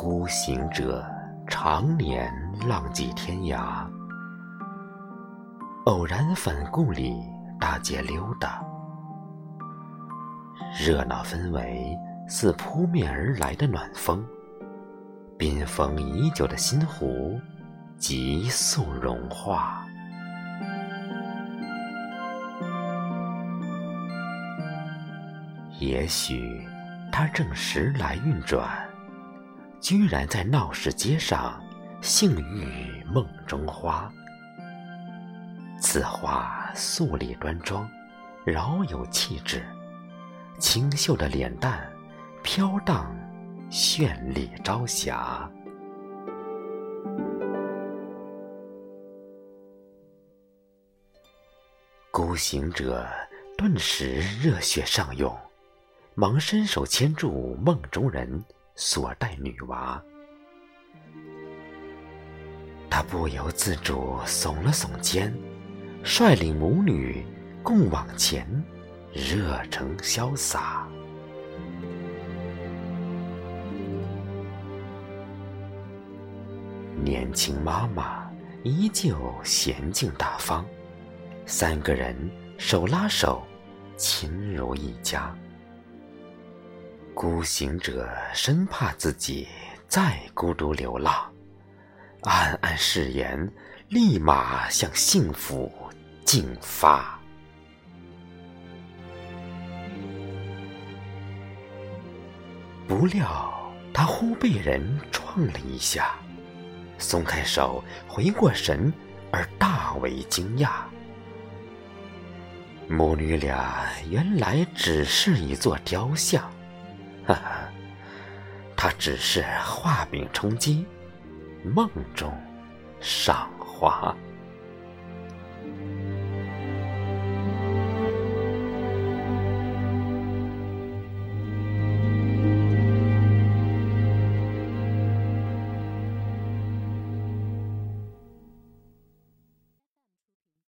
孤行者常年浪迹天涯，偶然返故里大街溜达，热闹氛围似扑面而来的暖风，冰封已久的心湖急速融化。也许他正时来运转。居然在闹市街上，幸遇梦中花。此花素丽端庄，饶有气质，清秀的脸蛋飘荡绚丽朝霞。孤行者顿时热血上涌，忙伸手牵住梦中人。所带女娃，他不由自主耸了耸肩，率领母女共往前，热诚潇洒。年轻妈妈依旧娴静大方，三个人手拉手，亲如一家。孤行者生怕自己再孤独流浪，暗暗誓言，立马向幸福进发。不料他忽被人撞了一下，松开手，回过神，而大为惊讶。母女俩原来只是一座雕像。哈哈，他只是画饼充饥，梦中赏花。